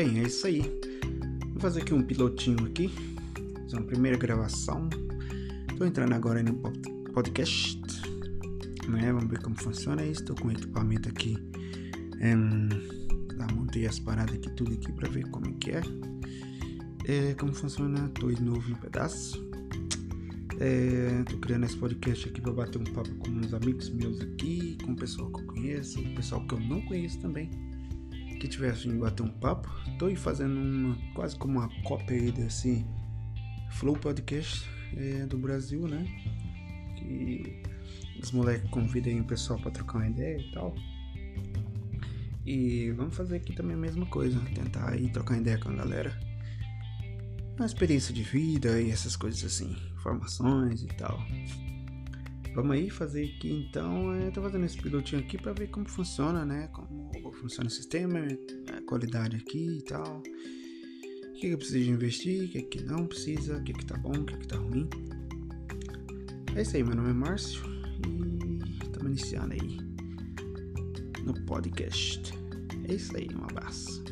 Bem, é isso aí. Vou fazer aqui um pilotinho aqui. Fazer uma primeira gravação. Tô entrando agora no podcast. Né? Vamos ver como funciona isso. Tô com o equipamento aqui. Já montei as paradas aqui, tudo aqui pra ver como é que é. é como funciona. De novo no pedaço. É, tô criando esse podcast aqui pra bater um papo com uns amigos meus aqui, com o pessoal que eu conheço, o pessoal que eu não conheço também que afim de bater um papo, tô aí fazendo uma, quase como uma cópia aí desse Flow Podcast é, do Brasil, né? Que os moleques convidam aí o pessoal para trocar uma ideia e tal. E vamos fazer aqui também a mesma coisa, tentar aí trocar ideia com a galera. Uma experiência de vida e essas coisas assim, informações e tal. Vamos aí fazer aqui então, eu tô fazendo esse pilotinho aqui para ver como funciona, né? Como funciona o sistema, a qualidade aqui e tal. O que, que eu preciso investir, o que, que não precisa, o que, que tá bom, o que, que tá ruim. É isso aí, meu nome é Márcio e estamos iniciando aí no podcast. É isso aí, um abraço.